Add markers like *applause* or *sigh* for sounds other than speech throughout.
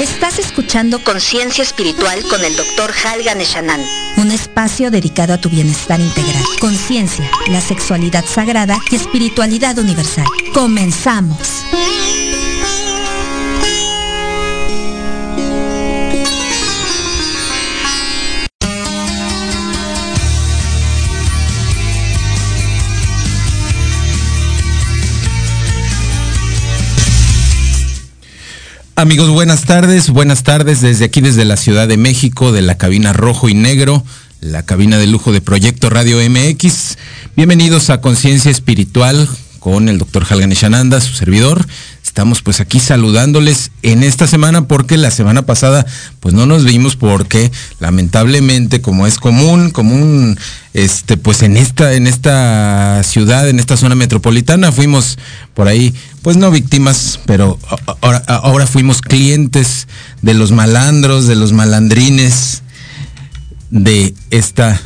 Estás escuchando Conciencia Espiritual con el Dr. Halgan Eshanan un espacio dedicado a tu bienestar integral, conciencia, la sexualidad sagrada y espiritualidad universal. Comenzamos. Amigos, buenas tardes, buenas tardes desde aquí, desde la Ciudad de México, de la cabina rojo y negro, la cabina de lujo de Proyecto Radio MX. Bienvenidos a Conciencia Espiritual con el doctor Halgan Shananda, su servidor. Estamos pues aquí saludándoles en esta semana porque la semana pasada pues no nos vimos porque lamentablemente como es común, común este pues en esta en esta ciudad, en esta zona metropolitana fuimos por ahí pues no víctimas, pero ahora, fuimos clientes de los malandros, de los malandrines de esta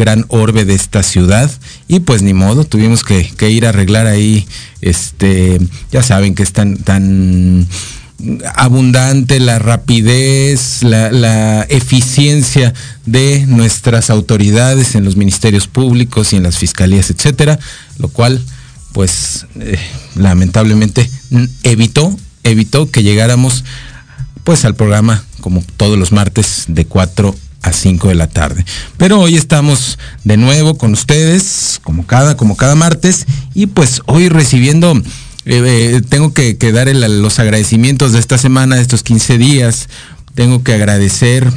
gran orbe de esta ciudad. Y pues ni modo, tuvimos que, ir a arreglar ahí, este, ya saben que es tan, tan abundante la rapidez, la, la, eficiencia de nuestras autoridades en los ministerios públicos y en las fiscalías, etcétera, lo cual pues eh, lamentablemente evitó, evitó que llegáramos pues al programa como todos los martes de 4 a 5 de la tarde. Pero hoy estamos de nuevo con ustedes, como cada, como cada martes, y pues hoy recibiendo tengo que, dar los agradecimientos de esta semana, de estos 15 días. Tengo que agradecer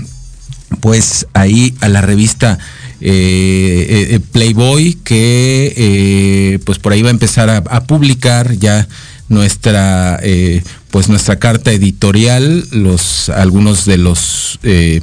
pues ahí a la revista Playboy que pues por ahí va a empezar a, a publicar ya nuestra pues nuestra carta editorial, los algunos de los eh,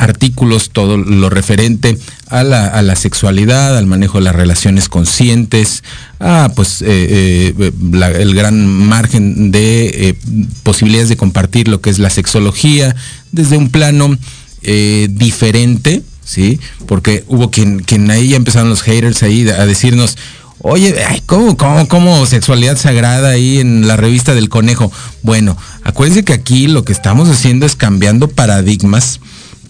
artículos, todo lo referente a la, sexualidad, al manejo de las relaciones conscientes, a pues eh, eh, el gran margen de posibilidades de compartir lo que es la sexología desde un plano diferente, ¿sí? Porque hubo quien, quien ahí ya empezaron los haters ahí a decirnos, Oye, ¿cómo, cómo, sexualidad sagrada ahí en la revista del conejo? Bueno, acuérdense que aquí lo que estamos haciendo es cambiando paradigmas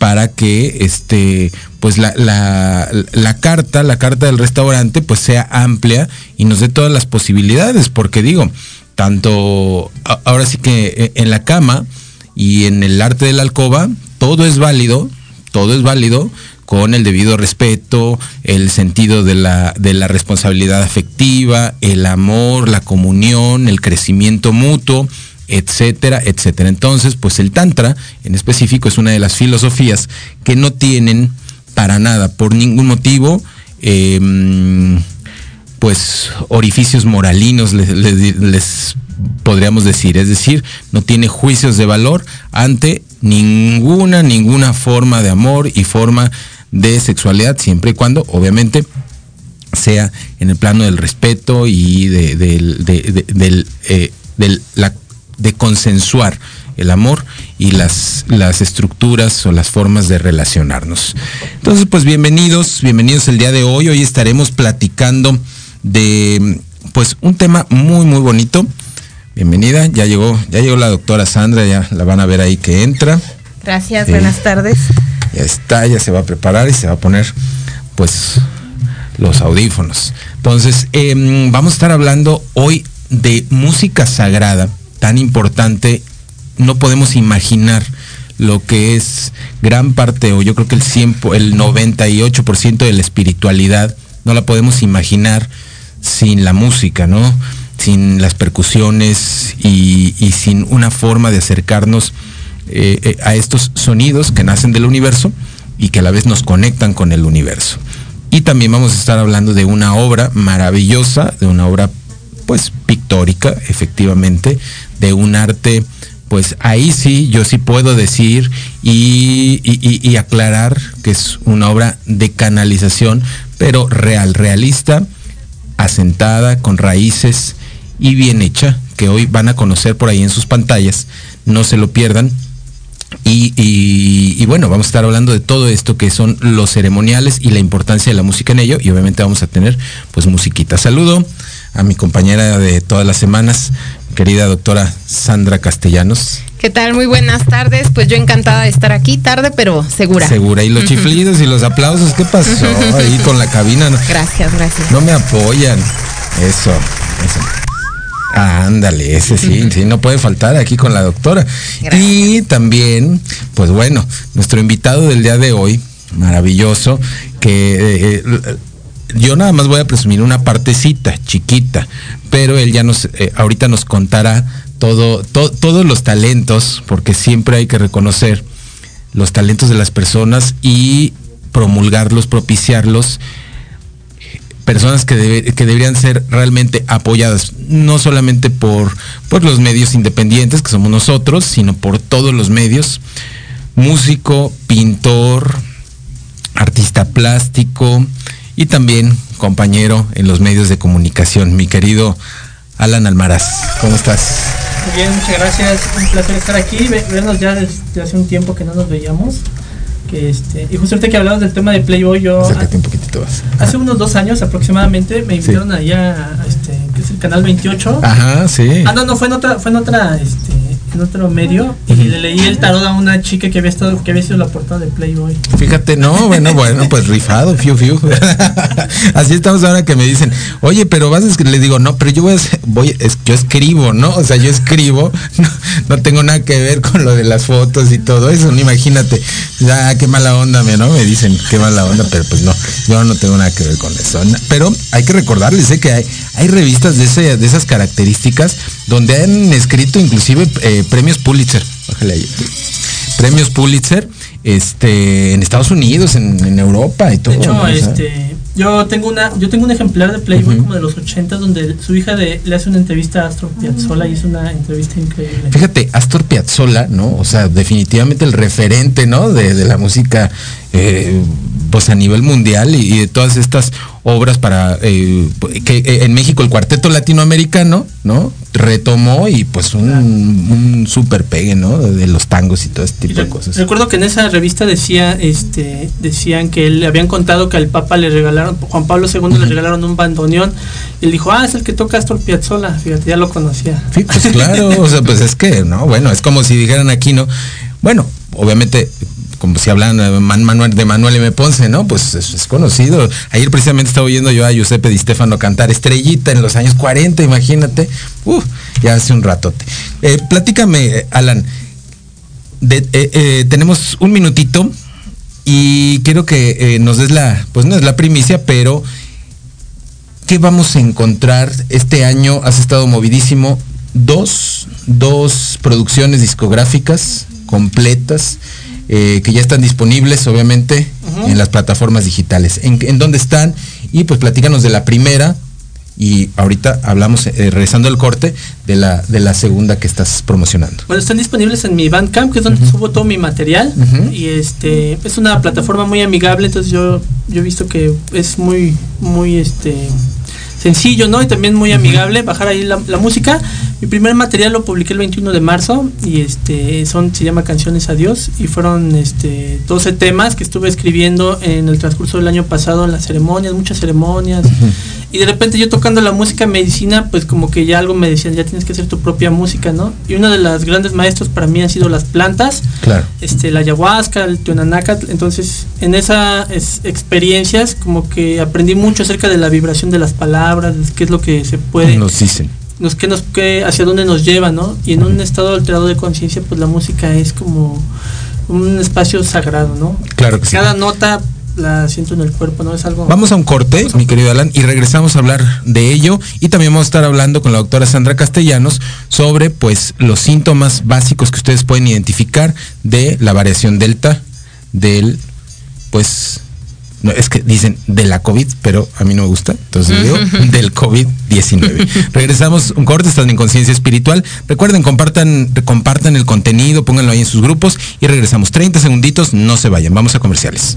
para que este pues la, la, carta, la carta del restaurante, pues sea amplia y nos dé todas las posibilidades, porque digo, tanto ahora sí que eh, en la cama y en el arte de la alcoba, todo es válido, todo es válido, con el debido respeto, el sentido de la, de la responsabilidad afectiva, el amor, la comunión, el crecimiento mutuo, etcétera, etcétera. Entonces, pues el Tantra en específico es una de las filosofías que no tienen para nada, por ningún motivo, em, pues orificios moralinos les, podríamos decir, es decir, no tiene juicios de valor ante ninguna, ninguna forma de amor y forma de sexualidad, siempre y cuando, obviamente, sea en el plano del respeto y de, eh, la, de consensuar el amor y las, las estructuras o las formas de relacionarnos. Entonces, pues bienvenidos, bienvenidos el día de hoy. Hoy estaremos platicando de pues un tema muy muy bonito. Bienvenida, ya llegó, ya llegó la doctora Sandra, ya la van a ver ahí que entra. Gracias, buenas tardes ya está, ya se va a preparar y se va a poner pues los audífonos. Entonces, em, vamos a estar hablando hoy de música sagrada, tan importante, no podemos imaginar lo que es gran parte, o yo creo que el 100, el 98% de la espiritualidad, no la podemos imaginar sin la música, ¿no? Sin las percusiones y, y sin una forma de acercarnos eh, eh, a estos sonidos que nacen del universo y que a la vez nos conectan con el universo. Y también vamos a estar hablando de una obra maravillosa, de una obra pues pictórica, efectivamente, de un arte, pues ahí sí, yo sí puedo decir y, y aclarar que es una obra de canalización, pero real, realista, asentada, con raíces y bien hecha, que hoy van a conocer por ahí en sus pantallas. No se lo pierdan. Y, bueno, vamos a estar hablando de todo esto que son los ceremoniales y la importancia de la música en ello. Y obviamente vamos a tener pues musiquita. Saludo a mi compañera de todas las semanas, querida doctora Sandra Castellanos. ¿Qué tal? Muy buenas tardes. Pues yo encantada de estar aquí, tarde pero segura. Segura. Y los *laughs* chiflidos y los aplausos, ¿qué pasó *laughs* ahí con la cabina? Gracias, gracias. No me apoyan. Eso, eso ándale, ese sí, sí, no puede faltar aquí con la doctora. Y también, pues bueno, nuestro invitado del día de hoy, maravilloso, que eh, eh, yo nada más voy a presumir una partecita chiquita, pero él ya nos, eh, ahorita nos contará todo, todos los talentos, porque siempre hay que reconocer los talentos de las personas y promulgarlos, propiciarlos personas que, deberían ser realmente apoyadas, no solamente por, por los medios independientes, que somos nosotros, sino por todos los medios. Músico, pintor, artista plástico y también compañero en los medios de comunicación. Mi querido Alan Almaraz, ¿cómo estás? Muy bien, muchas gracias. Un placer estar aquí, vernos ya desde hace un tiempo que no nos veíamos. Este, y justo ahorita que hablamos del tema de Playboy, yo hace unos dos años aproximadamente me invitaron allá a este, que es el canal 28. Ajá, sí. Ah, no, no, fue en otra, fue en otra este, en otro medio y le leí el tarot a una chica que había estado que había sido la portada de Playboy. Fíjate, no, bueno, bueno, pues rifado, fiu fiu. *laughs* Así estamos ahora que me dicen, "Oye, pero vas a le digo, "No, pero yo voy, a, voy es, yo escribo, ¿no? O sea, yo escribo, *laughs* no, tengo nada que ver con lo de las fotos y todo eso, no imagínate. Ya qué mala onda, ¿no? Me dicen, "Qué mala onda", pero pues no, yo no tengo nada que ver con eso. Pero hay que recordarles sé que hay hay revistas de ese, de esas características donde han escrito inclusive eh, premios Pulitzer. Premios Pulitzer este, en Estados Unidos, en, Europa y todo. De hecho, este, yo tengo una, yo tengo un ejemplar de Playboy como de los 80 donde su hija le hace una entrevista a Astor Piazzolla y es una entrevista increíble. Fíjate, Astor Piazzolla, ¿no? O sea, definitivamente el referente, ¿no? De, la música eh, pues a nivel mundial y, de todas estas obras para eh, que eh, en México el cuarteto latinoamericano, ¿no? Retomó y pues un, un super pegue, ¿no? De, los tangos y todo este tipo de cosas. Recuerdo que en esa revista decía, este, decían que le habían contado que al Papa le regalaron, Juan Pablo II le regalaron un bandoneón y él dijo, ah, es el que toca Astor Piazzolla, fíjate, ya lo conocía. Sí, pues claro, o sea, pues es que, no, bueno, es como si dijeran aquí, ¿no? Bueno, obviamente como si hablan Manuel, de Manuel M. Ponce, ¿no? Pues es, conocido. Ayer precisamente estaba oyendo yo a Giuseppe Di Stefano cantar Estrellita en los años 40, imagínate. Uh, ya hace un ratote. Eh, platícame, Alan. Eh, eh, tenemos un minutito y quiero que nos des la, pues no es la primicia, pero ¿qué vamos a encontrar este año? Has estado movidísimo. Dos, dos producciones discográficas completas eh, que ya están disponibles, obviamente, en las plataformas digitales. ¿En, dónde están? Y pues platícanos de la primera. Y ahorita hablamos, eh, regresando al corte, de la, de la segunda que estás promocionando. Bueno, están disponibles en mi Bandcamp, que es donde subo todo mi material. Y este es una plataforma muy amigable, entonces yo, yo he visto que es muy, muy este sencillo, ¿no? Y también muy amigable, bajar ahí la, música. Mi primer material lo publiqué el 21 de marzo y este son se llama Canciones a Dios y fueron este 12 temas que estuve escribiendo en el transcurso del año pasado en las ceremonias, muchas ceremonias. Y de repente yo tocando la música medicina, pues como que ya algo me decían, ya tienes que hacer tu propia música, ¿no? Y uno de los grandes maestros para mí han sido las plantas, claro. este, la ayahuasca, el tionanacat. Entonces, en esas experiencias como que aprendí mucho acerca de la vibración de las palabras, qué es lo que se puede... Nos dicen. Nos, qué nos, qué, hacia dónde nos lleva, ¿no? Y en un estado alterado de conciencia, pues la música es como un espacio sagrado, ¿no? Claro que sí. Cada nota la siento en el cuerpo, ¿no? Es algo... Vamos a un corte, mi querido Alan, y regresamos a hablar de ello. Y también vamos a estar hablando con la doctora Sandra Castellanos sobre, pues, los síntomas básicos que ustedes pueden identificar de la variación delta del, pues, no, es que dicen de la COVID, pero a mí no me gusta, entonces digo *laughs* del COVID-19. Regresamos un corte, están en conciencia espiritual. Recuerden, compartan, compartan el contenido, pónganlo ahí en sus grupos y regresamos 30 segunditos, no se vayan, vamos a comerciales.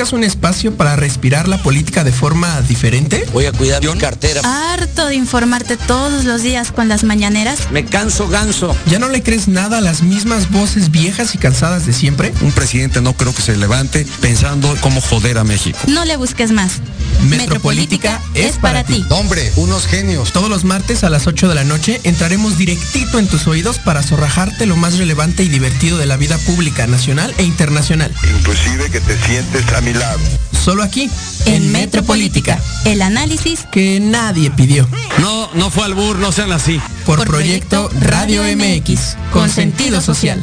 ¿Buscas un espacio para respirar la política de forma diferente? Voy a cuidar mi cartera. Harto de informarte todos los días con las mañaneras. Me canso ganso. ¿Ya no le crees nada a las mismas voces viejas y cansadas de siempre? Un presidente no creo que se levante pensando cómo joder a México. No le busques más. Metropolítica, es para ti. Hombre, unos genios. Todos los martes a las 8 de la noche entraremos directito en tus oídos para zorrajarte lo más relevante y divertido de la vida pública nacional e internacional. Inclusive que te sientes a mi lado. Solo aquí, en Metropolítica, el análisis que nadie pidió. No, no fue al bur, no sean así. Por, Por proyecto, proyecto Radio MX, con sentido social.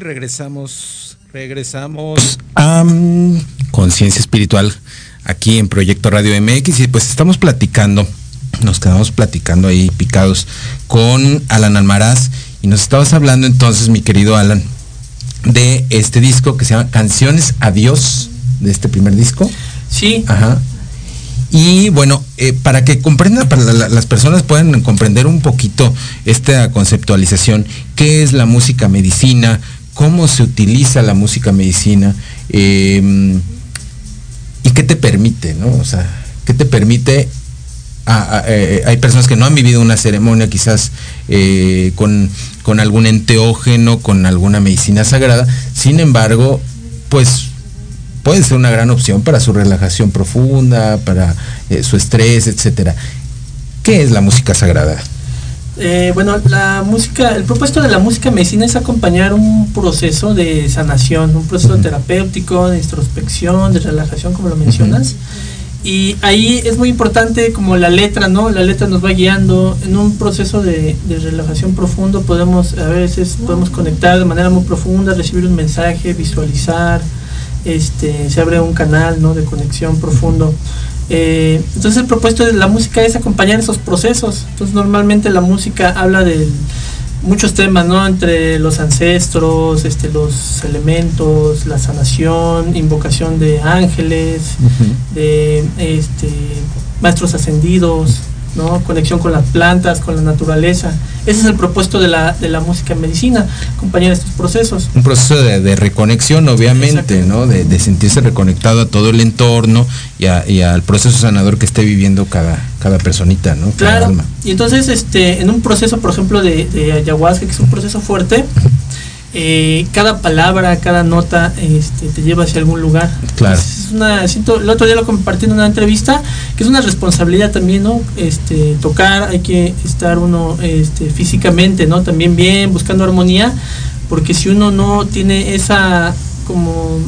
Regresamos, regresamos a Conciencia Espiritual aquí en Proyecto Radio MX y pues estamos platicando, nos quedamos platicando ahí picados con Alan Almaraz y nos estabas hablando entonces, mi querido Alan, de este disco que se llama Canciones Adiós, de este primer disco. Sí. Ajá. Y bueno, eh, para que comprendan, para las personas puedan comprender un poquito esta conceptualización, qué es la música medicina, cómo se utiliza la música medicina em, y qué te permite, ¿no? O sea, qué te permite. Eh, hay personas que no han vivido una ceremonia quizás eh, con, algún enteógeno, con alguna medicina sagrada, sin embargo, pues puede ser una gran opción para su relajación profunda, para eh, su estrés, etcétera. ¿Qué es la música sagrada? Eh, bueno, la música, el propósito de la música medicina es acompañar un proceso de sanación, un proceso terapéutico, de introspección, de relajación, como lo mencionas. Y ahí es muy importante como la letra, ¿no? La letra nos va guiando en un proceso de, relajación profundo. Podemos, a veces podemos conectar de manera muy profunda, recibir un mensaje, visualizar, este, se abre un canal, ¿no? De conexión profundo. Eh, entonces el propuesto de la música es acompañar esos procesos. Entonces normalmente la música habla de muchos temas, ¿no? Entre los ancestros, este, los elementos, la sanación, invocación de ángeles, de este, maestros ascendidos, ¿no? Conexión con las plantas, con la naturaleza. Ese es el propósito de la, de la música medicina, acompañar estos procesos. Un proceso de, reconexión, obviamente, ¿no? De, sentirse reconectado a todo el entorno y, al proceso sanador que esté viviendo cada, cada personita, ¿no? claro. Y entonces, este, en un proceso, por ejemplo, de, de ayahuasca, que es un proceso fuerte, eh, cada palabra, cada nota este, te lleva hacia algún lugar. Claro. Es una, siento, el otro día lo compartí en una entrevista, que es una responsabilidad también, ¿no? Este, tocar, hay que estar uno este, físicamente, ¿no? También bien, buscando armonía, porque si uno no tiene esa como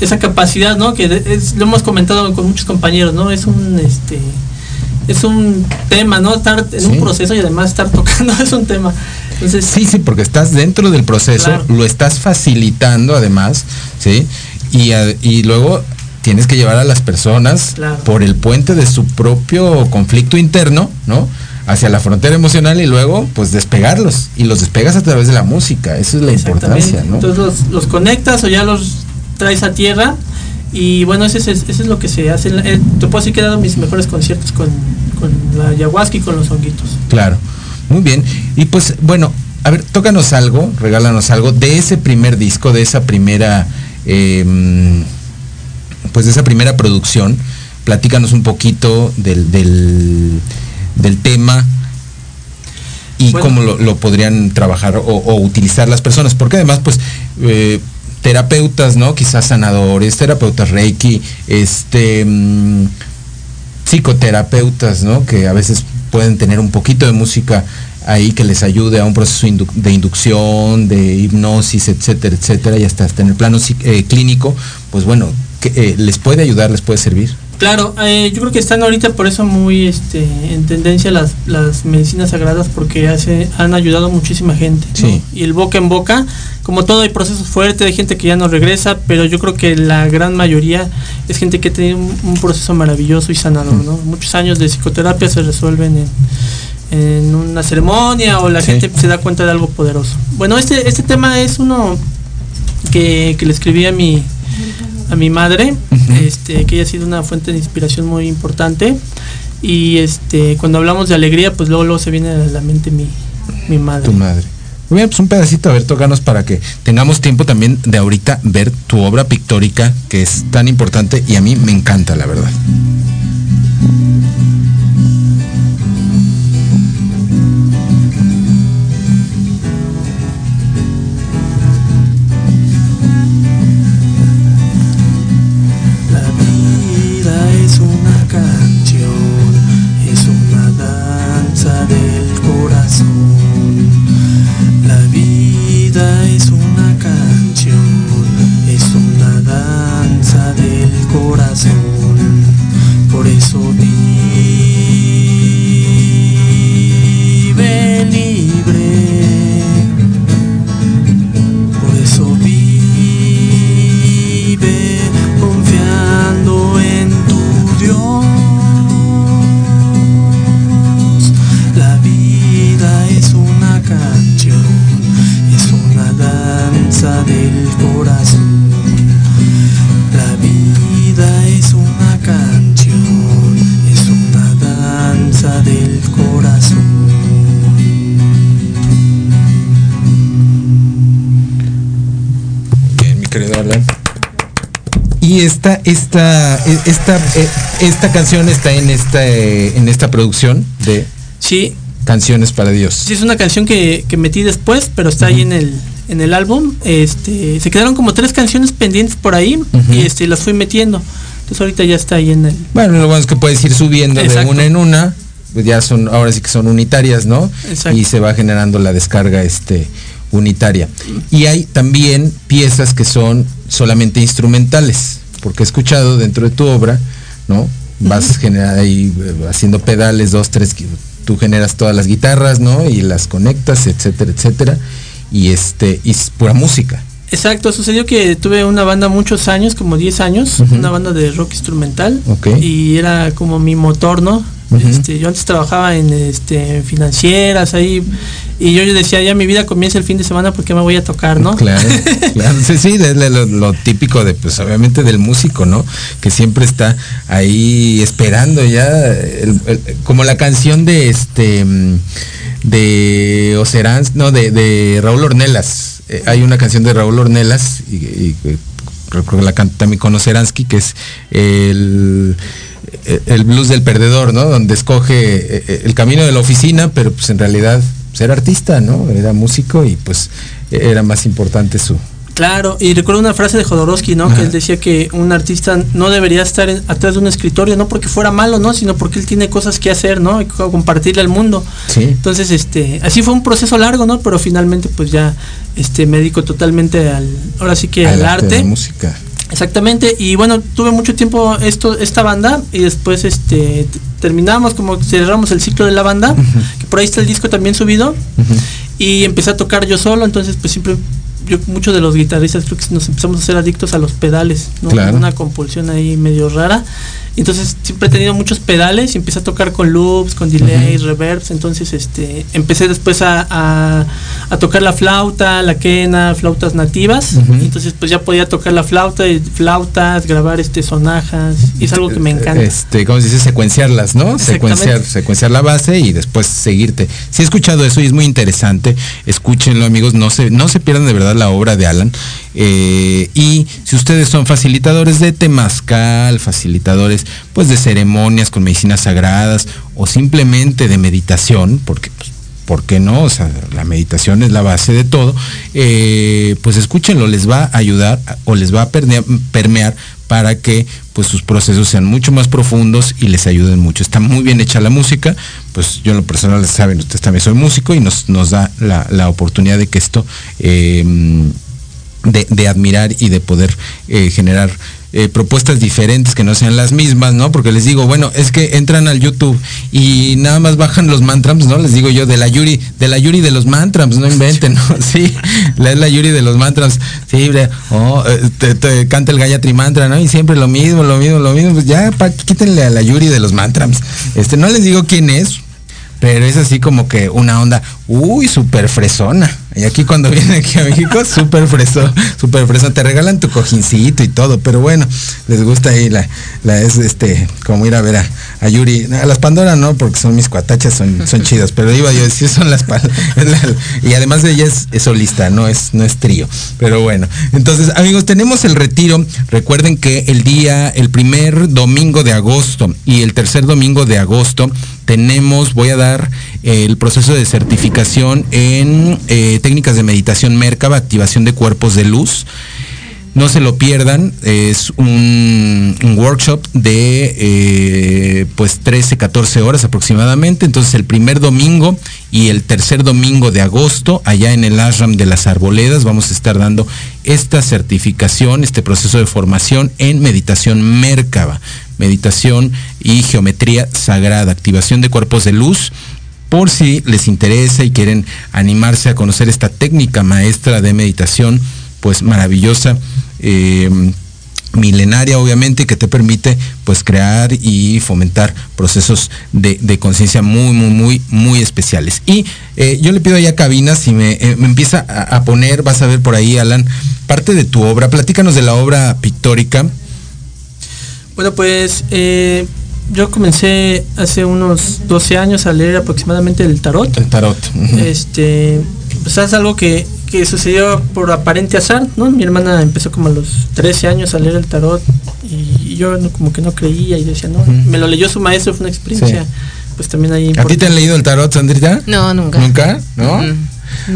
esa capacidad, ¿no? Que lo hemos comentado con muchos compañeros, ¿no? Es un este es un tema, ¿no? Estar en un proceso y además estar tocando *laughs* es un tema sí, sí, porque estás dentro del proceso, lo estás facilitando además, ¿sí? Y, luego tienes que llevar a las personas por el puente de su propio conflicto interno, ¿no? Hacia la frontera emocional y luego, pues despegarlos. Y los despegas a través de la música. Esa es la importancia, ¿no? Entonces los, conectas o ya los traes a tierra. Y bueno, eso es, es lo que se hace. Eh, te puedo decir que he dado mis mejores conciertos con, con la ayahuasca y con los honguitos. Claro. Muy bien. Y pues bueno, a ver, tócanos algo, regálanos algo de ese primer disco, de esa primera, em, pues de esa primera producción. Platícanos un poquito del, del, tema y cómo lo, podrían trabajar o, utilizar las personas, porque además, pues, eh, terapeutas, ¿no? Quizás sanadores, terapeutas Reiki, este, mm, psicoterapeutas, ¿no? Que a veces pueden tener un poquito de música ahí que les ayude a un proceso de inducción, de hipnosis, etcétera, etcétera, y hasta, en el plano eh, clínico, pues bueno, que, eh, les puede ayudar, les puede servir. Claro, eh, yo creo que están ahorita por eso muy este, en tendencia las, las medicinas sagradas porque hace, han ayudado a muchísima gente. Y el boca en boca, como todo hay procesos fuertes, hay gente que ya no regresa, pero yo creo que la gran mayoría es gente que tiene un, proceso maravilloso y sanador. ¿no? Muchos años de psicoterapia se resuelven en, una ceremonia o la gente se da cuenta de algo poderoso. Bueno, este, este tema es uno que, que le escribí a mi a mi madre, este, que ella ha sido una fuente de inspiración muy importante. Y este, cuando hablamos de alegría, pues luego, luego se viene a la mente mi, mi madre. Tu madre. Muy bien, pues un pedacito, a ver, tócanos para que tengamos tiempo también de ahorita ver tu obra pictórica, que es tan importante y a mí me encanta, la verdad. Esta, esta, esta, eh, esta canción está en esta, en esta producción de sí. Canciones para Dios. Sí, es una canción que, metí después, pero está ahí en el, en el álbum. Este, se quedaron como tres canciones pendientes por ahí y este, las fui metiendo. Entonces ahorita ya está ahí en el. Bueno, lo bueno es que puedes ir subiendo de una en una. Pues ya son, ahora sí que son unitarias, ¿no? Y se va generando la descarga este unitaria. Y hay también piezas que son solamente instrumentales porque he escuchado dentro de tu obra, ¿no? Vas ahí eh, haciendo pedales, dos, tres, tú generas todas las guitarras, ¿no? Y las conectas, etcétera, etcétera. Y este, y es pura música. Exacto, sucedió que tuve una banda muchos años, como 10 años, una banda de rock instrumental. Y era como mi motor, ¿no? Este, yo antes trabajaba en este, financieras ahí y yo, decía, ya mi vida comienza el fin de semana porque me voy a tocar, ¿no? Claro, *laughs* claro. Sí, sí, es lo, típico de, pues obviamente del músico, ¿no? Que siempre está ahí esperando ya, como la canción de este, de Ocerán, no, de, Raúl Ornelas. Eh, hay una canción de Raúl Ornelas y, creo que la canta también con Oceransky, que es el el blues del perdedor, ¿no? Donde escoge eh, eh, el camino de la oficina, pero pues en realidad ser pues, artista, ¿no? Era músico y pues era más importante su... Claro, y recuerdo una frase de Jodorowsky, ¿no? Que él decía que un artista no debería estar atrás de un escritorio, no porque fuera malo, ¿no? Sino porque él tiene cosas que hacer, ¿no? Y compartirle al mundo. Sí. Entonces, este, así fue un proceso largo, ¿no? Pero finalmente, pues ya, este, me dedico totalmente al, ahora sí que al, arte. arte. música. Exactamente, y bueno, tuve mucho tiempo esto, esta banda y después este terminamos como cerramos el ciclo de la banda, que por ahí está el disco también subido, y empecé a tocar yo solo, entonces pues siempre yo muchos de los guitarristas creo que nos empezamos a hacer adictos a los pedales, ¿no? Una compulsión ahí medio rara. Entonces siempre he tenido muchos pedales y empecé a tocar con loops, con delays, reverbs. Entonces este empecé después a, tocar la flauta, la quena, flautas nativas. entonces pues ya podía tocar la flauta y flautas, grabar este sonajas. Y es algo que me encanta. Este, como se dice, secuenciarlas, ¿no? Secuenciar, secuenciar la base y después seguirte. Si he escuchado eso y es muy interesante, escúchenlo amigos, no se, no se pierdan de verdad la obra de Alan. Eh, y si ustedes son facilitadores de temazcal, facilitadores pues de ceremonias con medicinas sagradas o simplemente de meditación, porque pues, ¿por qué no? O sea, la meditación es la base de todo, eh, pues escúchenlo, les va a ayudar o les va a permear para que pues sus procesos sean mucho más profundos y les ayuden mucho. Está muy bien hecha la música, pues yo en lo personal saben, ustedes también soy músico y nos, nos da la, oportunidad de que esto eh, de, admirar y de poder eh, generar eh, propuestas diferentes que no sean las mismas, ¿no? Porque les digo, bueno, es que entran al YouTube y nada más bajan los mantras, ¿no? Les digo yo, de la Yuri, de la Yuri de los mantras, no inventen, ¿no? *laughs* Sí, la es la Yuri de los mantras, sí, oh, eh, te, canta el Gayatri Mantra, ¿no? Y siempre lo mismo, lo mismo, lo mismo, pues ya, quítenle a la Yuri de los mantras. Este, no les digo quién es, pero es así como que una onda, uy, súper fresona. Y aquí cuando viene aquí a México, *laughs* súper freso, súper freso. Te regalan tu cojincito y todo, pero bueno, les gusta ahí la, la es este, como ir a ver a, Yuri. A las Pandora no, porque son mis cuatachas, son, son *laughs* chidas, pero iba yo decir son las y además de ella es, solista, no es, no es trío. Pero bueno, entonces amigos, tenemos el retiro. Recuerden que el día, el primer domingo de agosto y el tercer domingo de agosto tenemos, voy a dar el proceso de certificación en eh, técnicas de meditación Merkaba, activación de cuerpos de luz. No se lo pierdan, es un, workshop de eh, pues 13, 14 horas aproximadamente. Entonces el primer domingo y el tercer domingo de agosto, allá en el ashram de las arboledas, vamos a estar dando esta certificación, este proceso de formación en meditación Merkaba, meditación y geometría sagrada, activación de cuerpos de luz por si les interesa y quieren animarse a conocer esta técnica maestra de meditación, pues maravillosa. Eh, milenaria obviamente que te permite pues crear y fomentar procesos de, conciencia muy muy muy muy especiales y eh, yo le pido ya Cabina si me, eh, empieza a, poner vas a ver por ahí Alan parte de tu obra platícanos de la obra pictórica bueno pues yo comencé hace unos 12 años a leer aproximadamente el tarot. El tarot. Este, pues es algo que, sucedió por aparente azar, ¿no? Mi hermana empezó como a los 13 años a leer el tarot y, yo como que no creía y decía, no, me lo leyó su maestro, fue una experiencia. Pues también ahí. ¿A ti te han leído el tarot, Sandrita? No, nunca. ¿Nunca? ¿No?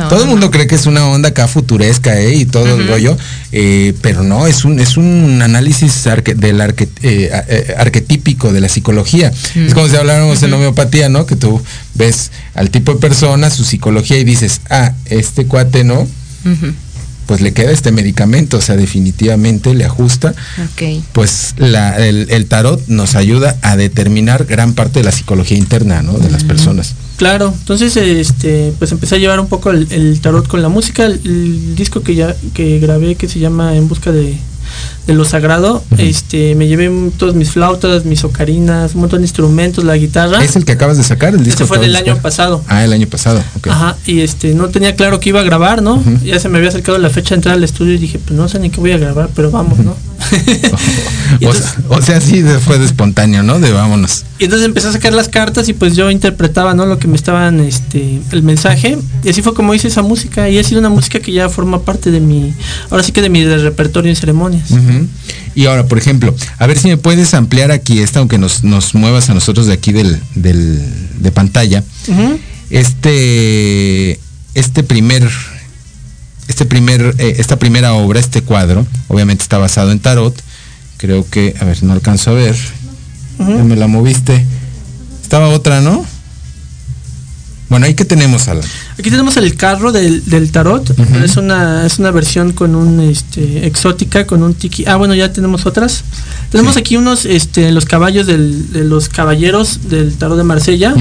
Todo el mundo cree que es una onda acá futuresca ¿eh? y todo el rollo, eh, pero no, es un, es un análisis del arque, eh, eh, arquetípico de la psicología. Es como si habláramos en homeopatía, ¿no? Que tú ves al tipo de persona, su psicología y dices, ah, este cuate no. pues le queda este medicamento, o sea, definitivamente le ajusta. Pues el, el, tarot nos ayuda a determinar gran parte de la psicología interna, ¿no? De las personas. Claro, entonces este pues empecé a llevar un poco el, tarot con la música, el, disco que ya que grabé que se llama En busca de, de lo sagrado, este, me llevé todas mis flautas, mis ocarinas, un montón de instrumentos, la guitarra. ¿Es el que acabas de sacar el disco? Este fue del año pasado. Ah, el año pasado, Ajá, y este, no tenía claro que iba a grabar, ¿no? Ya se me había acercado la fecha de entrar al estudio y dije, pues no sé ni qué voy a grabar, pero vamos, ¿no? *laughs* o, sea, sí fue de espontáneo, ¿no? De vámonos. Y entonces empecé a sacar las cartas y pues yo interpretaba, ¿no? Lo que me estaban, este, el mensaje. Y así fue como hice esa música. Y ha sido una música que ya forma parte de mi, ahora sí que de mi repertorio en Y ahora, por ejemplo, a ver si me puedes ampliar aquí esta, aunque nos, muevas a nosotros de aquí del, de pantalla. Este, este primer, este primer, eh, esta primera obra, este cuadro, obviamente está basado en tarot. Creo que, a ver, no alcanzo a ver. me la moviste. Estaba otra, ¿no? Bueno, ahí que tenemos, Alan. Aquí tenemos el carro del, tarot. Es una es una versión con un este exótica, con un tiki. Ah, bueno, ya tenemos otras. Tenemos aquí unos este los caballos de los caballeros del tarot de Marsella.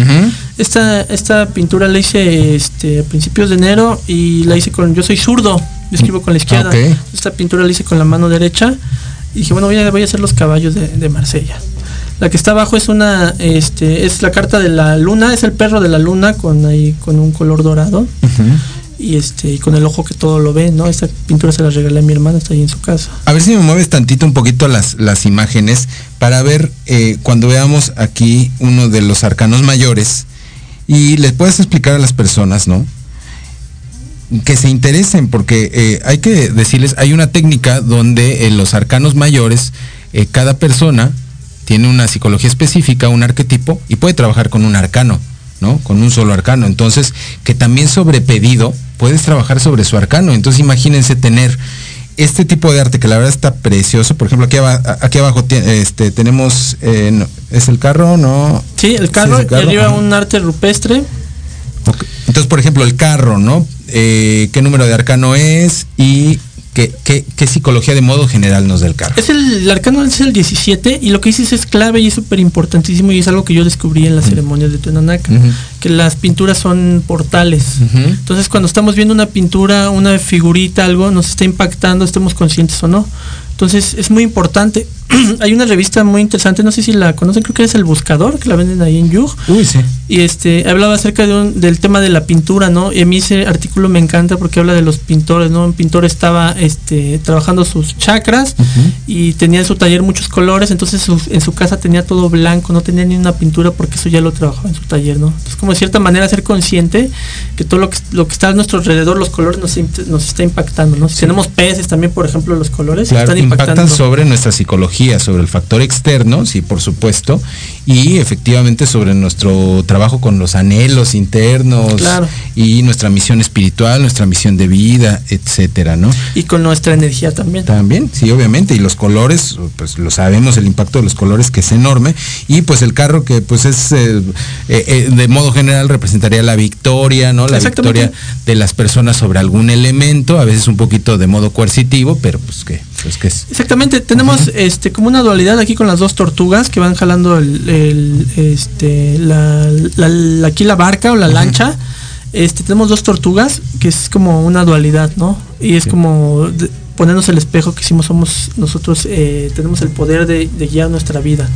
Esta esta pintura la hice este a principios de enero y la hice con yo soy zurdo, yo escribo con la izquierda. Esta pintura la hice con la mano derecha y dije, bueno, voy a, voy a hacer los caballos de, de Marsella. La que está abajo es una, este, es la carta de la luna, es el perro de la luna con ahí, con un color dorado. Y este, y con el ojo que todo lo ve, ¿no? Esta pintura se la regalé a mi hermana, está ahí en su casa. A ver si me mueves tantito un poquito las, las imágenes para ver eh, cuando veamos aquí uno de los arcanos mayores y les puedes explicar a las personas, ¿no? que se interesen, porque eh, hay que decirles, hay una técnica donde en los arcanos mayores, eh, cada persona tiene una psicología específica, un arquetipo, y puede trabajar con un arcano, ¿no? Con un solo arcano. Entonces, que también sobre pedido puedes trabajar sobre su arcano. Entonces, imagínense tener este tipo de arte que la verdad está precioso, por ejemplo, aquí, aquí abajo este, tenemos, eh, ¿es el carro no? Sí, el carro, y arriba un arte rupestre. Entonces, por ejemplo, el carro, ¿no? Eh, ¿Qué número de arcano es? Y ¿Qué, psicología de modo general nos da el carro? Es el, arcano es el 17 y lo que dices es clave y es súper importantísimo y es algo que yo descubrí en las ceremonias de Tenanaca, que las pinturas son portales. Entonces cuando estamos viendo una pintura, una figurita, algo, nos está impactando, estemos conscientes o no. Entonces es muy importante. *clears throat* Hay una revista muy interesante, no sé si la conocen, creo que es El Buscador, que la venden ahí en Yug. Uy, sí. Y este, hablaba acerca de un, del tema de la pintura, ¿no? Y a mí ese artículo me encanta porque habla de los pintores, ¿no? Un pintor estaba este, trabajando sus chakras y tenía en su taller muchos colores, entonces en su casa tenía todo blanco, no tenía ni una pintura porque eso ya lo trabajaba en su taller, ¿no? Entonces como de cierta manera ser consciente que todo lo que, lo que está a nuestro alrededor, los colores nos, nos está impactando, ¿no? Si tenemos peces también, por ejemplo, los colores están impactan sobre nuestra psicología, sobre el factor externo, sí, por supuesto, y efectivamente sobre nuestro trabajo con los anhelos internos y nuestra misión espiritual, nuestra misión de vida, etcétera, ¿no? Y con nuestra energía también. También, sí, obviamente, y los colores, pues lo sabemos, el impacto de los colores que es enorme, y pues el carro que pues es eh, eh, eh, de modo general representaría la victoria, ¿no? La victoria de las personas sobre algún elemento, a veces un poquito de modo coercitivo, pero pues que, pues que es. Exactamente, tenemos este como una dualidad aquí con las dos tortugas que van jalando el, este la, aquí la barca o la lancha. Este tenemos dos tortugas que es como una dualidad, ¿no? Y es como ponernos el espejo que hicimos somos nosotros eh, tenemos el poder de, de guiar nuestra vida.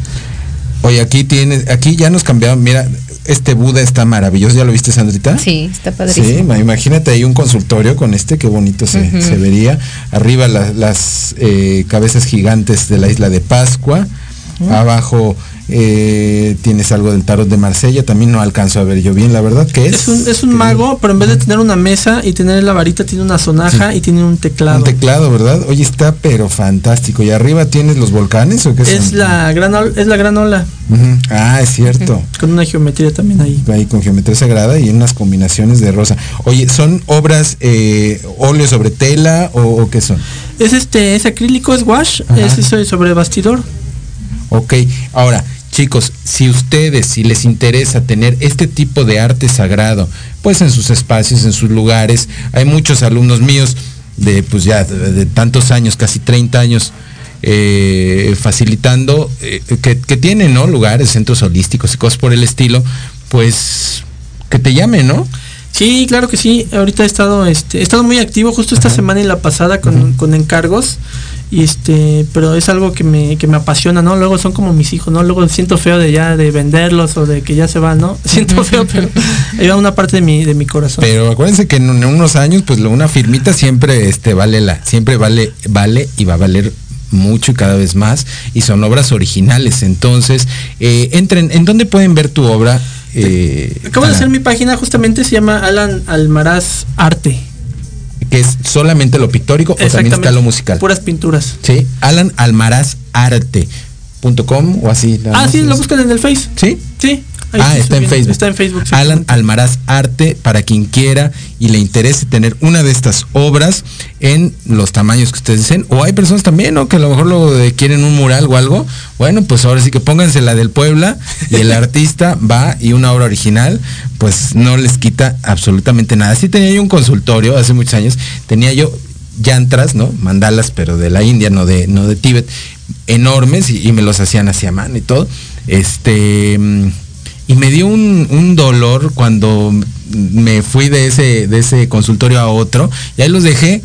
Oye, aquí tienes, aquí ya nos cambiaron, mira, este Buda está maravilloso, ¿ya lo viste, Sandrita? Sí, está padrísimo. Sí, imagínate ahí un consultorio con este, qué bonito se, vería. Arriba las eh, cabezas gigantes de la isla de Pascua, abajo eh, tienes algo del tarot de Marsella, también no alcanzo a ver yo bien, la verdad que es. Es un, mago, pero en vez de tener una mesa y tener la varita, tiene una sonaja y tiene un teclado. Un teclado, ¿verdad? Oye, está pero fantástico. ¿Y arriba tienes los volcanes o qué es? La gran, es la gran ola. Ah, es cierto. Con una geometría también ahí. Ahí con geometría sagrada y unas combinaciones de rosa. Oye, ¿son obras eh, óleo sobre tela o, qué son? Es este, es acrílico, es wash, es sobre bastidor. Ok, ahora, Chicos, si ustedes, si les interesa tener este tipo de arte sagrado, pues en sus espacios, en sus lugares, hay muchos alumnos míos de pues ya de, tantos años, casi 30 años, eh, facilitando, eh, que, tienen, ¿no? Lugares, centros holísticos y cosas por el estilo, pues que te llamen, ¿no? Sí, claro que sí. Ahorita he estado, este, he estado muy activo justo esta semana y la pasada con, con encargos. Y este pero es algo que me, que me apasiona no luego son como mis hijos no luego siento feo de ya de venderlos o de que ya se van no *laughs* siento feo pero ahí va una parte de mi de mi corazón. Pero acuérdense que en, unos años pues una firmita siempre este vale la siempre vale vale y va a valer mucho y cada vez más y son obras originales. Entonces eh, entren en dónde pueden ver tu obra eh, acabo de hacer mi página justamente se llama Alan Almaraz Arte que es solamente lo pictórico o también está lo musical. Puras pinturas. Sí, Alan Almaraz Arte.com o así. Ah, sí, lo buscan en el Face. ¿Sí? Sí ah, está en Facebook. Está en Facebook. Alan Almaraz Arte, para quien quiera y le interese tener una de estas obras en los tamaños que ustedes dicen. O hay personas también, ¿no? Que a lo mejor lo quieren un mural o algo. Bueno, pues ahora sí que pónganse la del Puebla y el *laughs* artista va y una obra original, pues no les quita absolutamente nada. Sí tenía yo un consultorio hace muchos años, tenía yo yantras, ¿no? Mandalas, pero de la India, no de, no de Tíbet, enormes y, y me los hacían hacia mano y todo. Este y me dio un, dolor cuando me fui de ese, de ese consultorio a otro, y ahí los dejé.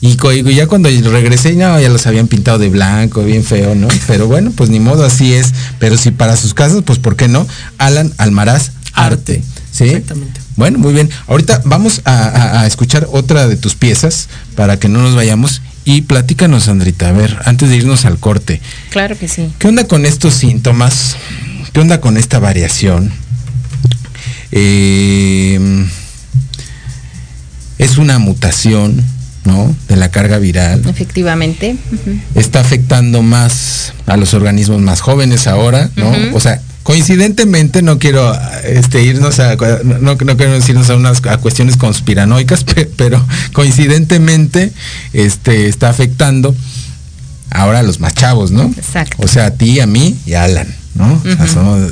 Y, ya cuando regresé, ya los habían pintado de blanco, bien feo, ¿no? Pero bueno, pues ni modo, así es. Pero si para sus casas, pues ¿por qué no? Alan Almaraz Arte. ¿Sí? Exactamente. Bueno, muy bien. Ahorita vamos a, a, escuchar otra de tus piezas para que no nos vayamos. Y platícanos, Andrita, a ver, antes de irnos al corte. Claro que sí. ¿Qué onda con estos síntomas? ¿Qué onda con esta variación? Eh, es una mutación, ¿no? De la carga viral. Efectivamente. Está afectando más a los organismos más jóvenes ahora, ¿no? O sea, coincidentemente no quiero este irnos a no, no quiero irnos a unas a cuestiones conspiranoicas *laughs* pero coincidentemente este está afectando ahora a los más chavos no exacto o sea a ti a mí y a Alan ¿no?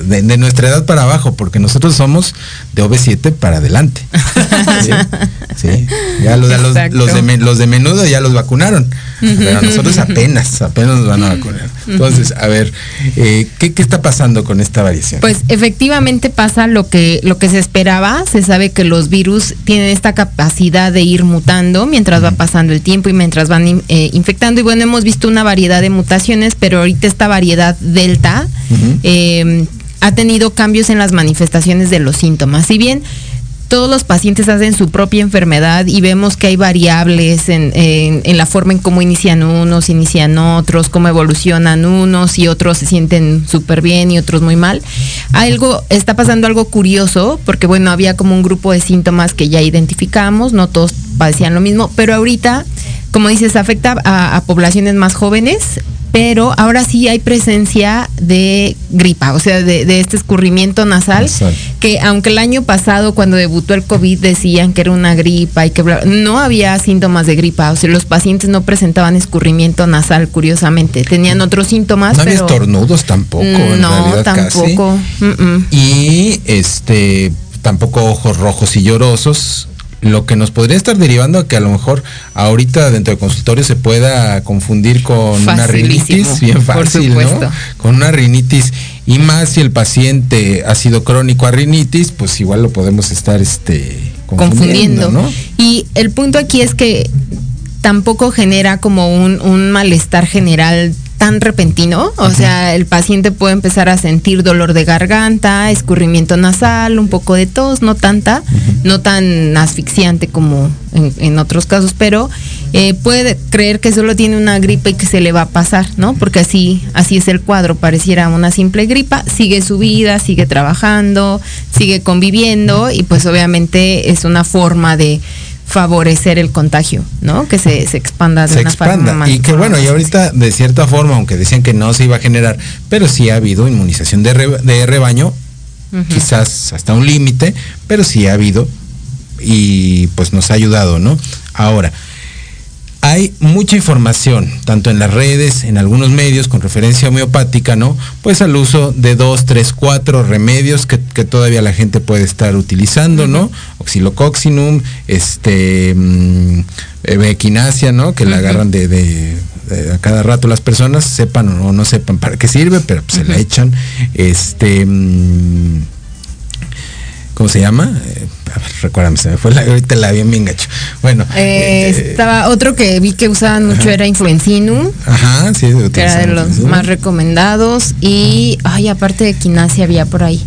de, nuestra edad para abajo, porque nosotros somos de OV7 para adelante. *laughs* ¿Sí? Ya los, de, los de menudo ya los vacunaron, pero nosotros apenas, apenas nos van a vacunar. Entonces, a ver, eh, ¿qué, ¿qué, está pasando con esta variación? Pues efectivamente pasa lo que, lo que se esperaba. Se sabe que los virus tienen esta capacidad de ir mutando mientras va pasando el tiempo y mientras van eh, infectando. Y bueno, hemos visto una variedad de mutaciones, pero ahorita esta variedad delta eh, ha tenido cambios en las manifestaciones de los síntomas. Si bien todos los pacientes hacen su propia enfermedad y vemos que hay variables en, la forma en cómo inician unos, inician otros, cómo evolucionan unos y otros se sienten súper bien y otros muy mal. Algo, está pasando algo curioso, porque bueno, había como un grupo de síntomas que ya identificamos, no todos padecían lo mismo, pero ahorita, como dices, afecta a poblaciones más jóvenes, pero ahora sí hay presencia de gripa, o sea, de, este escurrimiento nasal, que aunque el año pasado cuando debutó el COVID decían que era una gripa y que no había síntomas de gripa, o sea, los pacientes no presentaban escurrimiento nasal, curiosamente, tenían otros síntomas. No había estornudos tampoco. no, tampoco. Y este tampoco ojos rojos y llorosos lo que nos podría estar derivando a que a lo mejor ahorita dentro del consultorio se pueda confundir con una rinitis, bien fácil, ¿no? Con una rinitis y más si el paciente ha sido crónico a rinitis, pues igual lo podemos estar este confundiendo, ¿no? Y el punto aquí es que tampoco genera como un, un malestar general tan repentino, o sea, el paciente puede empezar a sentir dolor de garganta, escurrimiento nasal, un poco de tos, no tanta, no tan asfixiante como en, otros casos, pero eh, puede creer que solo tiene una gripe y que se le va a pasar, ¿no? Porque así, así es el cuadro, pareciera una simple gripa, sigue su vida, sigue trabajando, sigue conviviendo y pues obviamente es una forma de favorecer el contagio, ¿no? Que se, se expanda de se expanda. y que bueno, y ahorita de cierta forma, aunque decían que no se iba a generar, pero sí ha habido inmunización de, de rebaño, quizás hasta un límite, pero sí ha habido y pues nos ha ayudado, ¿no? Ahora, hay mucha información, tanto en las redes, en algunos medios con referencia homeopática, ¿no? Pues al uso de dos, tres, cuatro remedios que, todavía la gente puede estar utilizando, ¿no? Oxilococcinum, este, mm, equinacia, ¿no? Que la agarran de, a cada rato las personas, sepan o no, sepan para qué sirve, pero pues, se la echan. Este, mm, ¿cómo se llama? Eh, recuérdame, se me fue la, ahorita la bien bien gacho. Bueno. Eh, eh, estaba otro que vi que usaban mucho era Influencinum. Ajá, sí, que era de los más recomendados. Y, ay, aparte de quinasia había por ahí.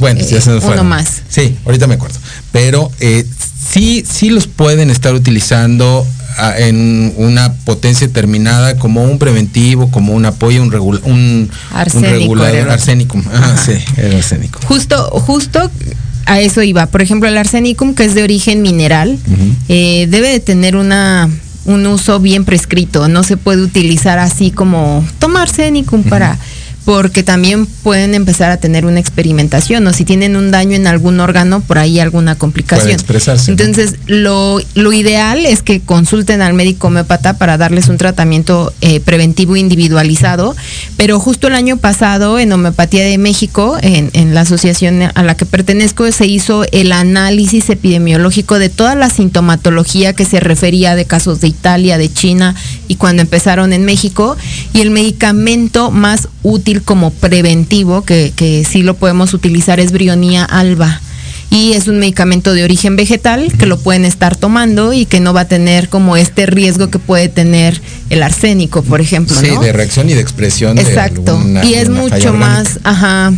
bueno, ya se nos fue. Uno más. Sí, ahorita me acuerdo. Pero sí, sí los pueden estar utilizando en una potencia determinada como un preventivo, como un apoyo, un, un, regulador arsénico. Ah, sí, el arsénico. Justo, justo a eso iba. Por ejemplo, el arsénico que es de origen mineral, eh, debe de tener una un uso bien prescrito. No se puede utilizar así como toma arsénico para porque también pueden empezar a tener una experimentación o si tienen un daño en algún órgano, por ahí alguna complicación. expresarse, Entonces, lo, ideal es que consulten al médico homeópata para darles un tratamiento eh, preventivo individualizado, pero justo el año pasado en Homeopatía de México, en, en la asociación a la que pertenezco, se hizo el análisis epidemiológico de toda la sintomatología que se refería de casos de Italia, de China y cuando empezaron en México, y el medicamento más útil como preventivo, que, que sí lo podemos utilizar, es brionía alba y es un medicamento de origen vegetal que lo pueden estar tomando y que no va a tener como este riesgo que puede tener el arsénico, por ejemplo. Sí, de reacción y de expresión. Exacto. y es mucho más, ajá,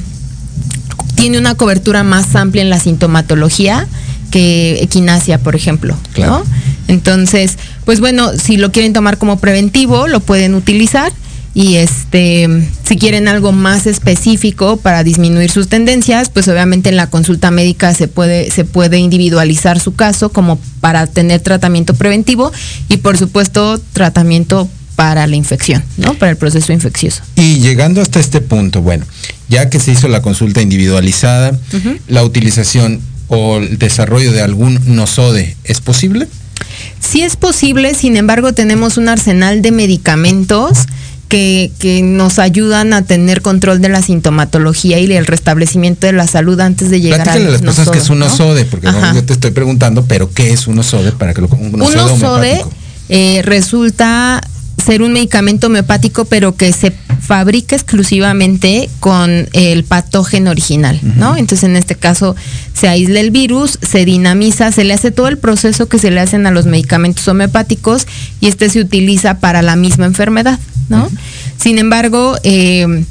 tiene una cobertura más amplia en la sintomatología que equinacia, por ejemplo. Claro. Entonces, pues bueno, si lo quieren tomar como preventivo, lo pueden utilizar y este si quieren algo más específico para disminuir sus tendencias, pues obviamente en la consulta médica se puede se puede individualizar su caso como para tener tratamiento preventivo y por supuesto tratamiento para la infección, ¿no? Para el proceso infeccioso. Y llegando hasta este punto, bueno, ya que se hizo la consulta individualizada, la utilización o el desarrollo de algún nosode, ¿es posible? Sí es posible, sin embargo tenemos un arsenal de medicamentos que, nos ayudan a tener control de la sintomatología y el restablecimiento de la salud antes de llegar a las personas que es un osode, porque yo te estoy preguntando, pero ¿qué es un osode para que lo un osode, eh, resulta ser un medicamento homeopático, pero que se fabrica exclusivamente con el patógeno original, ¿no? Entonces, en este caso, se aísla el virus, se dinamiza, se le hace todo el proceso que se le hacen a los medicamentos homeopáticos y este se utiliza para la misma enfermedad, ¿no? Sin embargo, eh,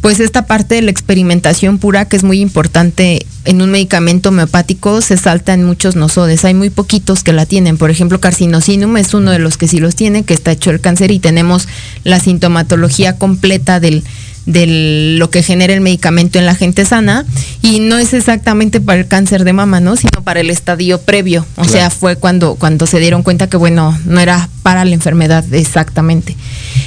pues esta parte de la experimentación pura que es muy importante en un medicamento homeopático se salta en muchos nosodes. Hay muy poquitos que la tienen. Por ejemplo, carcinosinum es uno de los que sí los tiene, que está hecho el cáncer y tenemos la sintomatología completa del, de lo que genera el medicamento en la gente sana y no es exactamente para el cáncer de mama, ¿no? Sino para el estadio previo. O sea, fue cuando, cuando se dieron cuenta que, bueno, no era para la enfermedad exactamente.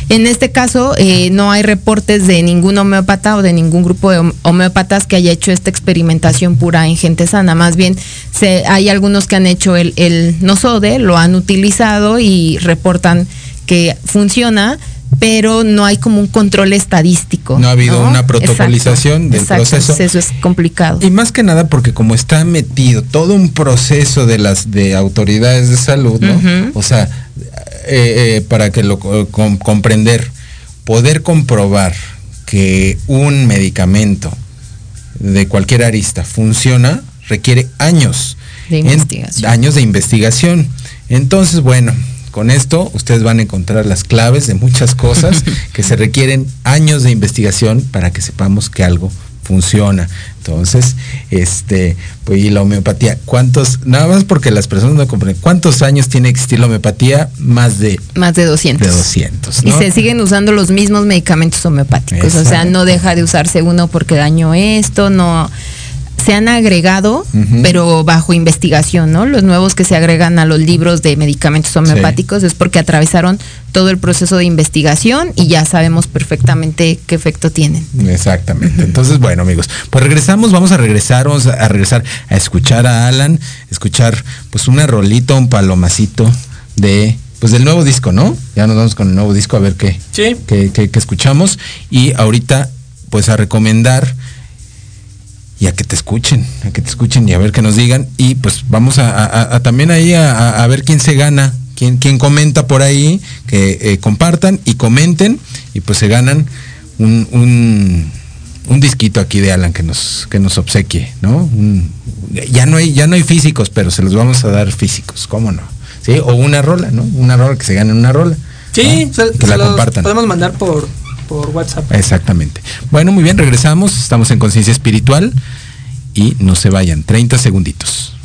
En este caso, eh, no hay reportes de ningún homeópata o de ningún grupo de homeópatas que haya hecho esta experimentación pura en gente sana. Más bien, se, hay algunos que han hecho el, el nosode, lo han utilizado y reportan que funciona, pero no hay como un control estadístico. No ha habido una protocolización del proceso. Eso es complicado. Y más que nada porque como está metido todo un proceso de las de autoridades de salud, ¿no? O sea, eh, eh, para que lo comprender, poder comprobar que un medicamento de cualquier arista funciona requiere años de investigación. años de investigación. Entonces, bueno, con esto ustedes van a encontrar las claves de muchas cosas *laughs* que se requieren años de investigación para que sepamos que algo funciona. Entonces, este, pues y la homeopatía, ¿cuántos, nada más porque las personas no comprenden, cuántos años tiene que existir la homeopatía? Más de más de 200. De 200. Y se siguen usando los mismos medicamentos homeopáticos, o sea, no deja de usarse uno porque daño esto, no se han agregado, pero bajo investigación, ¿no? Los nuevos que se agregan a los libros de medicamentos homeopáticos es porque atravesaron todo el proceso de investigación y ya sabemos perfectamente qué efecto tienen. Exactamente. Entonces, bueno, amigos, pues regresamos, vamos a regresar, vamos a regresar a escuchar a Alan, escuchar pues una rolita, un palomacito de pues del nuevo disco, ¿no? Ya nos vamos con el nuevo disco a ver qué, sí. qué, qué, qué escuchamos. Y ahorita, pues a recomendar y a que te escuchen, a que te escuchen y a ver qué nos digan. Y pues vamos a, también ahí a, ver quién se gana, quién, quién comenta por ahí, que eh, compartan y comenten y pues se ganan un, un, disquito aquí de Alan que nos, que nos obsequie, ¿no? ya, no hay, ya no hay físicos, pero se los vamos a dar físicos, ¿cómo no? ¿Sí? O una rola, ¿no? Una rola que se gane una rola. Sí, que la compartan. Podemos mandar por, por WhatsApp. Exactamente. Bueno, muy bien, regresamos. Estamos en conciencia espiritual y no se vayan. 30 segunditos.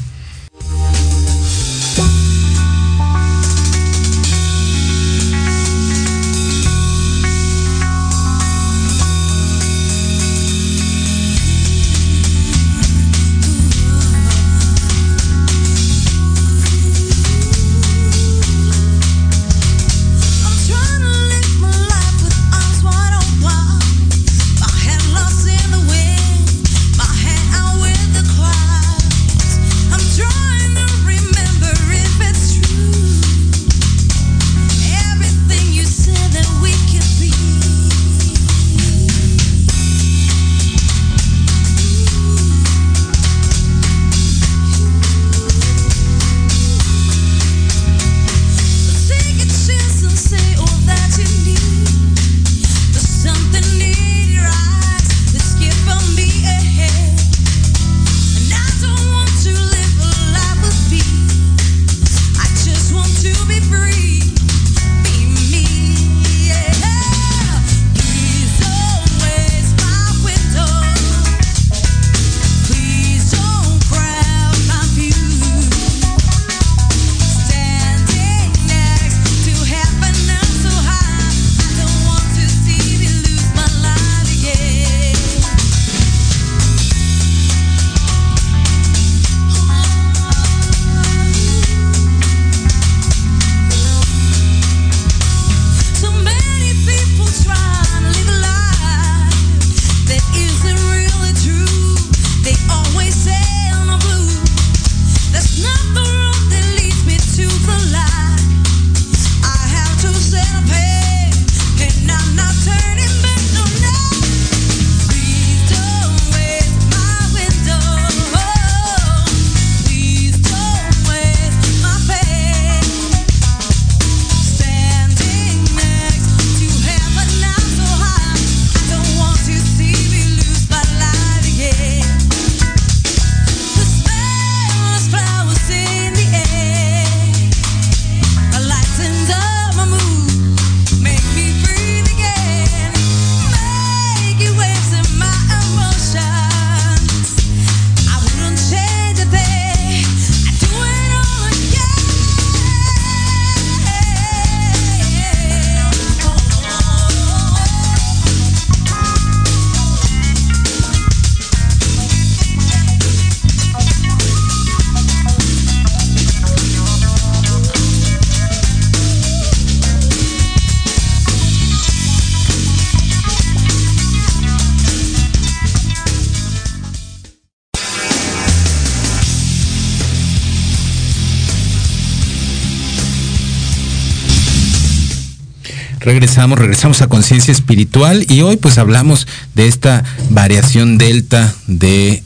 Regresamos, regresamos a conciencia espiritual y hoy pues hablamos de esta variación delta de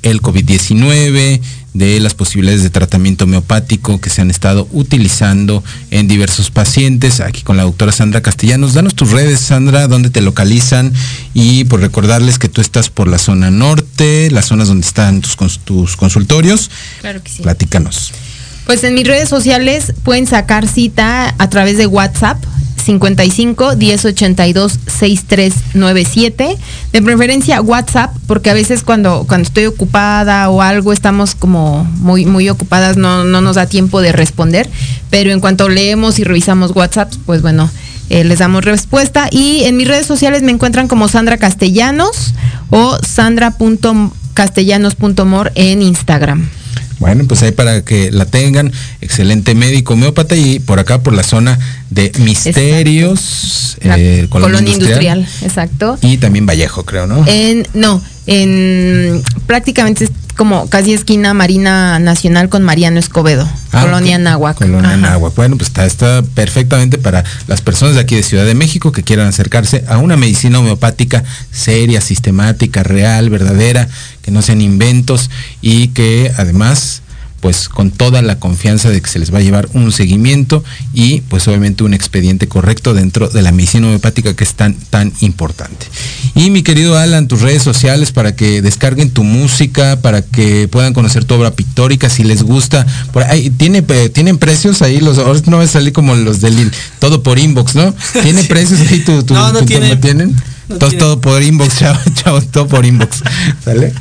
el COVID-19, de las posibilidades de tratamiento homeopático que se han estado utilizando en diversos pacientes. Aquí con la doctora Sandra Castellanos. Danos tus redes, Sandra, dónde te localizan y por recordarles que tú estás por la zona norte, las zonas donde están tus, tus consultorios. Claro que sí. Platícanos. Pues en mis redes sociales pueden sacar cita a través de WhatsApp 55 1082 6397. De preferencia WhatsApp, porque a veces cuando, cuando estoy ocupada o algo, estamos como muy, muy ocupadas, no, no nos da tiempo de responder. Pero en cuanto leemos y revisamos WhatsApp, pues bueno, eh, les damos respuesta. Y en mis redes sociales me encuentran como Sandra Castellanos o sandra.castellanos.mor en Instagram. Bueno, pues ahí para que la tengan, excelente médico homeópata y por acá por la zona de Misterios, eh, Colonia, industrial. exacto. Y también Vallejo, creo, ¿no? En, no, en prácticamente como casi esquina Marina Nacional con Mariano Escobedo, ah, Colonia Nahuac. Colonia Nahuac. Bueno, pues está, está perfectamente para las personas de aquí de Ciudad de México que quieran acercarse a una medicina homeopática seria, sistemática, real, verdadera, que no sean inventos y que además pues con toda la confianza de que se les va a llevar un seguimiento y pues obviamente un expediente correcto dentro de la medicina homeopática que es tan, tan importante. Y mi querido Alan, tus redes sociales para que descarguen tu música, para que puedan conocer tu obra pictórica, si les gusta. Por ahí, ¿tiene, ¿Tienen precios ahí? Los, no va a salir como los del todo por inbox, ¿no? *laughs* ¿Tiene precios ahí tu, tu, no, no tienen. todo, por inbox, *laughs* chao, todo por inbox. *laughs* ¿Sale?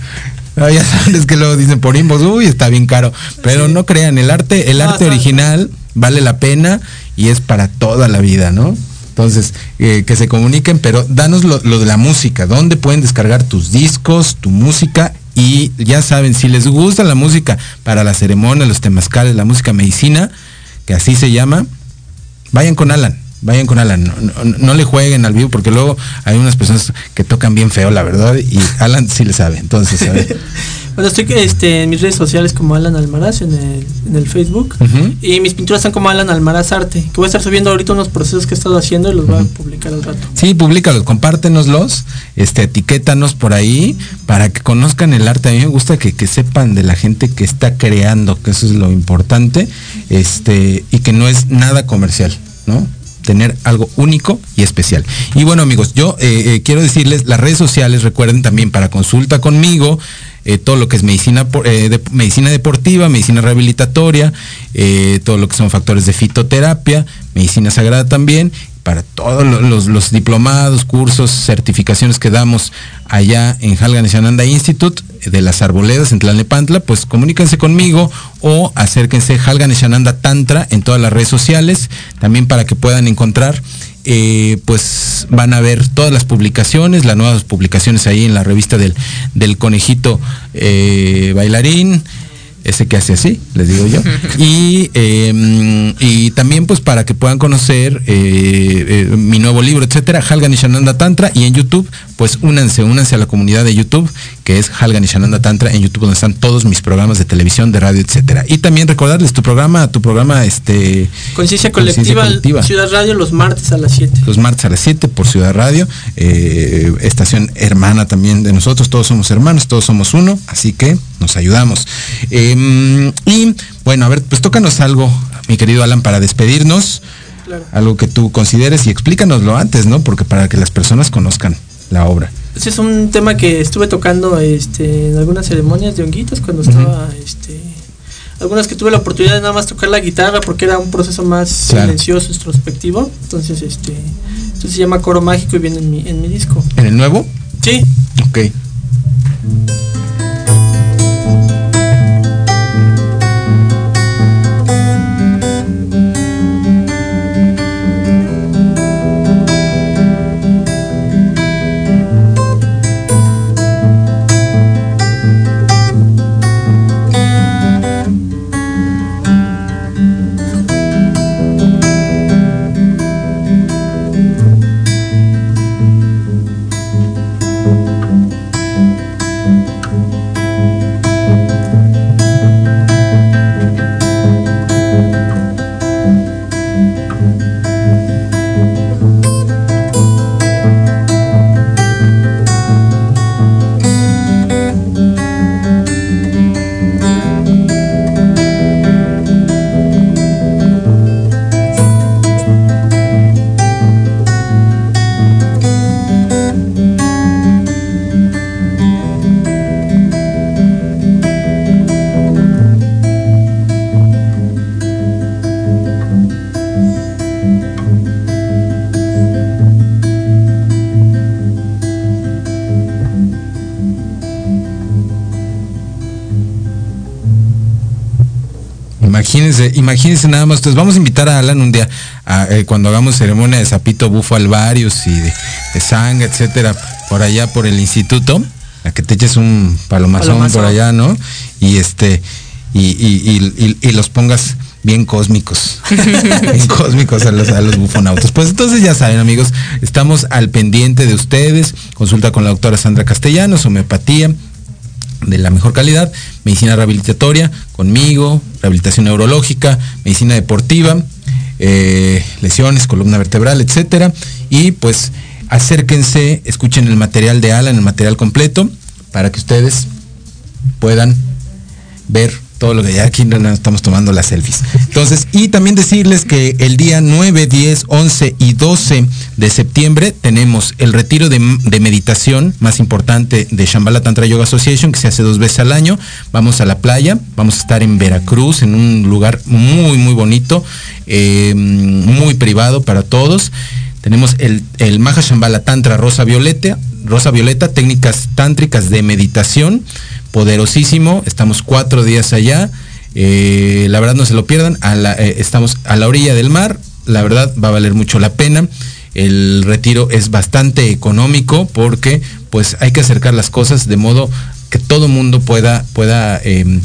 Ya sabes que luego dicen por inbox, uy, está bien caro. Pero no crean, el arte, el arte original vale la pena y es para toda la vida, ¿no? Entonces, eh, que se comuniquen, pero danos lo, de la música, dónde pueden descargar tus discos, tu música y ya saben, si les gusta la música para la ceremonia, los temazcales, la música medicina, que así se llama, vayan con Alan vayan con Alan, no, le jueguen al vivo porque luego hay unas personas que tocan bien feo, la verdad, y Alan sí le sabe, entonces, ver. *laughs* bueno, estoy este, en mis redes sociales como Alan Almaraz en el, en el Facebook y mis pinturas están como Alan Almaraz Arte, que voy a estar subiendo ahorita unos procesos que he estado haciendo y los voy a publicar al rato. Sí, públicalos, compártenoslos, este, etiquétanos por ahí para que conozcan el arte. A mí me gusta que, que sepan de la gente que está creando, que eso es lo importante, este, y que no es nada comercial, ¿no? Tener algo único y especial. Y bueno amigos, yo eh, eh, quiero decirles, las redes sociales recuerden también para consulta conmigo, eh, todo lo que es medicina, de, medicina deportiva, medicina rehabilitatoria, todo lo que son factores de fitoterapia, medicina sagrada también, para todos los, diplomados, cursos, certificaciones que damos allá en Halganishananda Institute de las Arboledas en Tlalnepantla, pues comuníquense conmigo o acérquense Halganishananda Tantra en todas las redes sociales, también para que puedan encontrar, eh, pues van a ver todas las publicaciones, las nuevas publicaciones ahí en la revista del, del conejito eh, bailarín, ese que hace así, les digo yo. *laughs* Y, em, y también pues para que puedan conocer eh, eh, mi nuevo libro, etcétera, Halgan y Shananda Tantra, y en YouTube, pues únanse, únanse a la comunidad de YouTube, que es Halgan y Shananda Tantra, en YouTube donde están todos mis programas de televisión, de radio, etcétera. Y también recordarles tu programa, tu programa este Conciencia Colectiva, Ciudad Radio los martes a las 7. Los martes a las 7 por Ciudad Radio, eh, estación hermana también de nosotros, todos somos hermanos, todos somos uno, así que nos ayudamos. Em, y bueno, a ver, pues tócanos algo, mi querido Alan, para despedirnos. Algo que tú consideres y explícanoslo antes, ¿no? Porque para que las personas conozcan la obra. Ese es un tema que estuve tocando este, en algunas ceremonias de honguitos cuando estaba, este, algunas que tuve la oportunidad de nada más tocar la guitarra porque era un proceso más silencioso, introspectivo. Entonces, este, entonces se llama Coro Mágico y viene en mi, en mi disco. ¿En el nuevo? Sí. Ok. Imagínense, nada más. Entonces vamos a invitar a Alan un día eh, cuando hagamos ceremonia de zapito bufo alvarius y de, sangre, etcétera, por allá por el instituto, a que te eches un palomazón, por allá, ¿no? Y este, y, los pongas bien cósmicos, *laughs* bien cósmicos a los, a los bufonautos. Pues entonces ya saben amigos, estamos al pendiente de ustedes, consulta con la doctora Sandra Castellanos, homeopatía, de la mejor calidad, medicina rehabilitatoria conmigo, rehabilitación neurológica, medicina deportiva, eh, lesiones, columna vertebral, etcétera. Y pues acérquense, escuchen el material de Alan, el material completo, para que ustedes puedan ver todo lo que ya aquí estamos tomando las selfies. Entonces, y también decirles que el día 9, 10, 11 y 12 de septiembre tenemos el retiro de, meditación más importante de Shambhala Tantra Yoga Association, que se hace dos veces al año. Vamos a la playa, vamos a estar en Veracruz, en un lugar muy, muy bonito, eh, muy privado para todos. Tenemos el, el Maha Shambhala Tantra Rosa Violeta, Rosa Violeta, técnicas tántricas de meditación poderosísimo. Estamos cuatro días allá. Eh, la verdad no se lo pierdan. Eh, estamos a la orilla del mar. La verdad va a valer mucho la pena. El retiro es bastante económico porque pues hay que acercar las cosas de modo que todo mundo pueda, pueda em,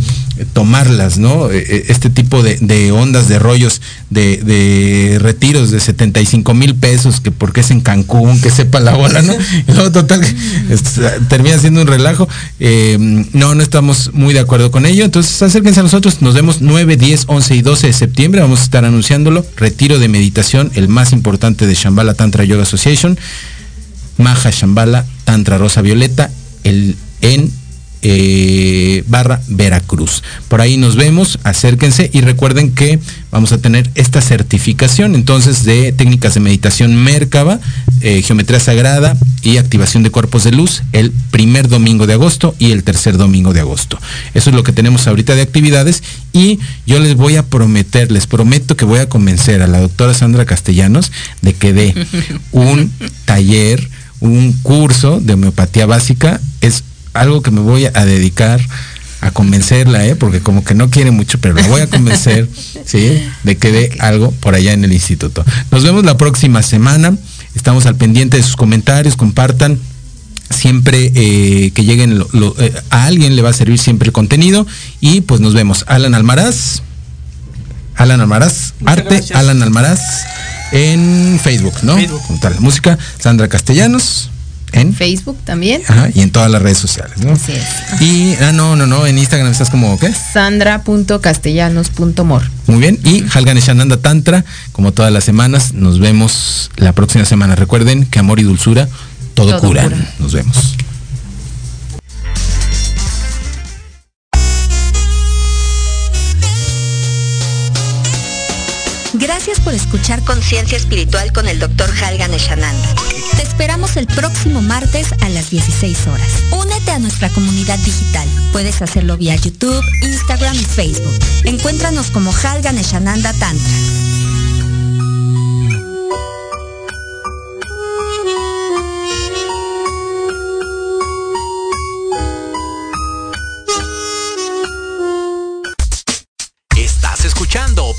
tomarlas, ¿no? E, e, este tipo de, ondas, de rollos, de, retiros de 75 mil pesos, que porque es en Cancún, que sepa la bola, ¿no? *laughs* Y luego total, termina siendo un relajo. No, no estamos muy de acuerdo con ello. Entonces acérquense a nosotros, nos vemos 9, 10, 11 y 12 de septiembre, vamos a estar anunciándolo. Retiro de meditación, el más importante de Shambhala Tantra Yoga Association. Maja Shambhala Tantra Rosa Violeta, el en eh, barra Veracruz. Por ahí nos vemos, acérquense y recuerden que vamos a tener esta certificación entonces de técnicas de meditación Merkaba, eh, geometría sagrada y activación de cuerpos de luz el primer domingo de agosto y el tercer domingo de agosto. Eso es lo que tenemos ahorita de actividades y yo les voy a prometer, les prometo que voy a convencer a la doctora Sandra Castellanos de que dé *laughs* un taller, un curso de homeopatía básica. Es algo que me voy a dedicar a convencerla, ¿eh? porque como que no quiere mucho, pero la voy a convencer, *laughs* ¿sí? De que dé algo por allá en el instituto. Nos vemos la próxima semana. Estamos al pendiente de sus comentarios, compartan. Siempre eh, que lleguen eh, a alguien le va a servir siempre el contenido. Y pues nos vemos. Alan Almaraz. Alan Almaraz. Arte Alan Almaraz en Facebook, ¿no? Facebook. Con tal música. Sandra Castellanos. En Facebook también. Ajá, y en todas las redes sociales, ¿no? Así es. Y, ah, no, no, no, en Instagram estás como, ¿qué? Sandra.castellanos.mor. Muy bien, y Halganeshananda Tantra, como todas las semanas, nos vemos la próxima semana. Recuerden que amor y dulzura, todo, cura. Nos vemos. Gracias por escuchar Conciencia Espiritual con el Dr. Halgan Eshananda. Te esperamos el próximo martes a las 16 horas. Únete a nuestra comunidad digital. Puedes hacerlo vía YouTube, Instagram y Facebook. Encuéntranos como Halgan Eshananda Tantra.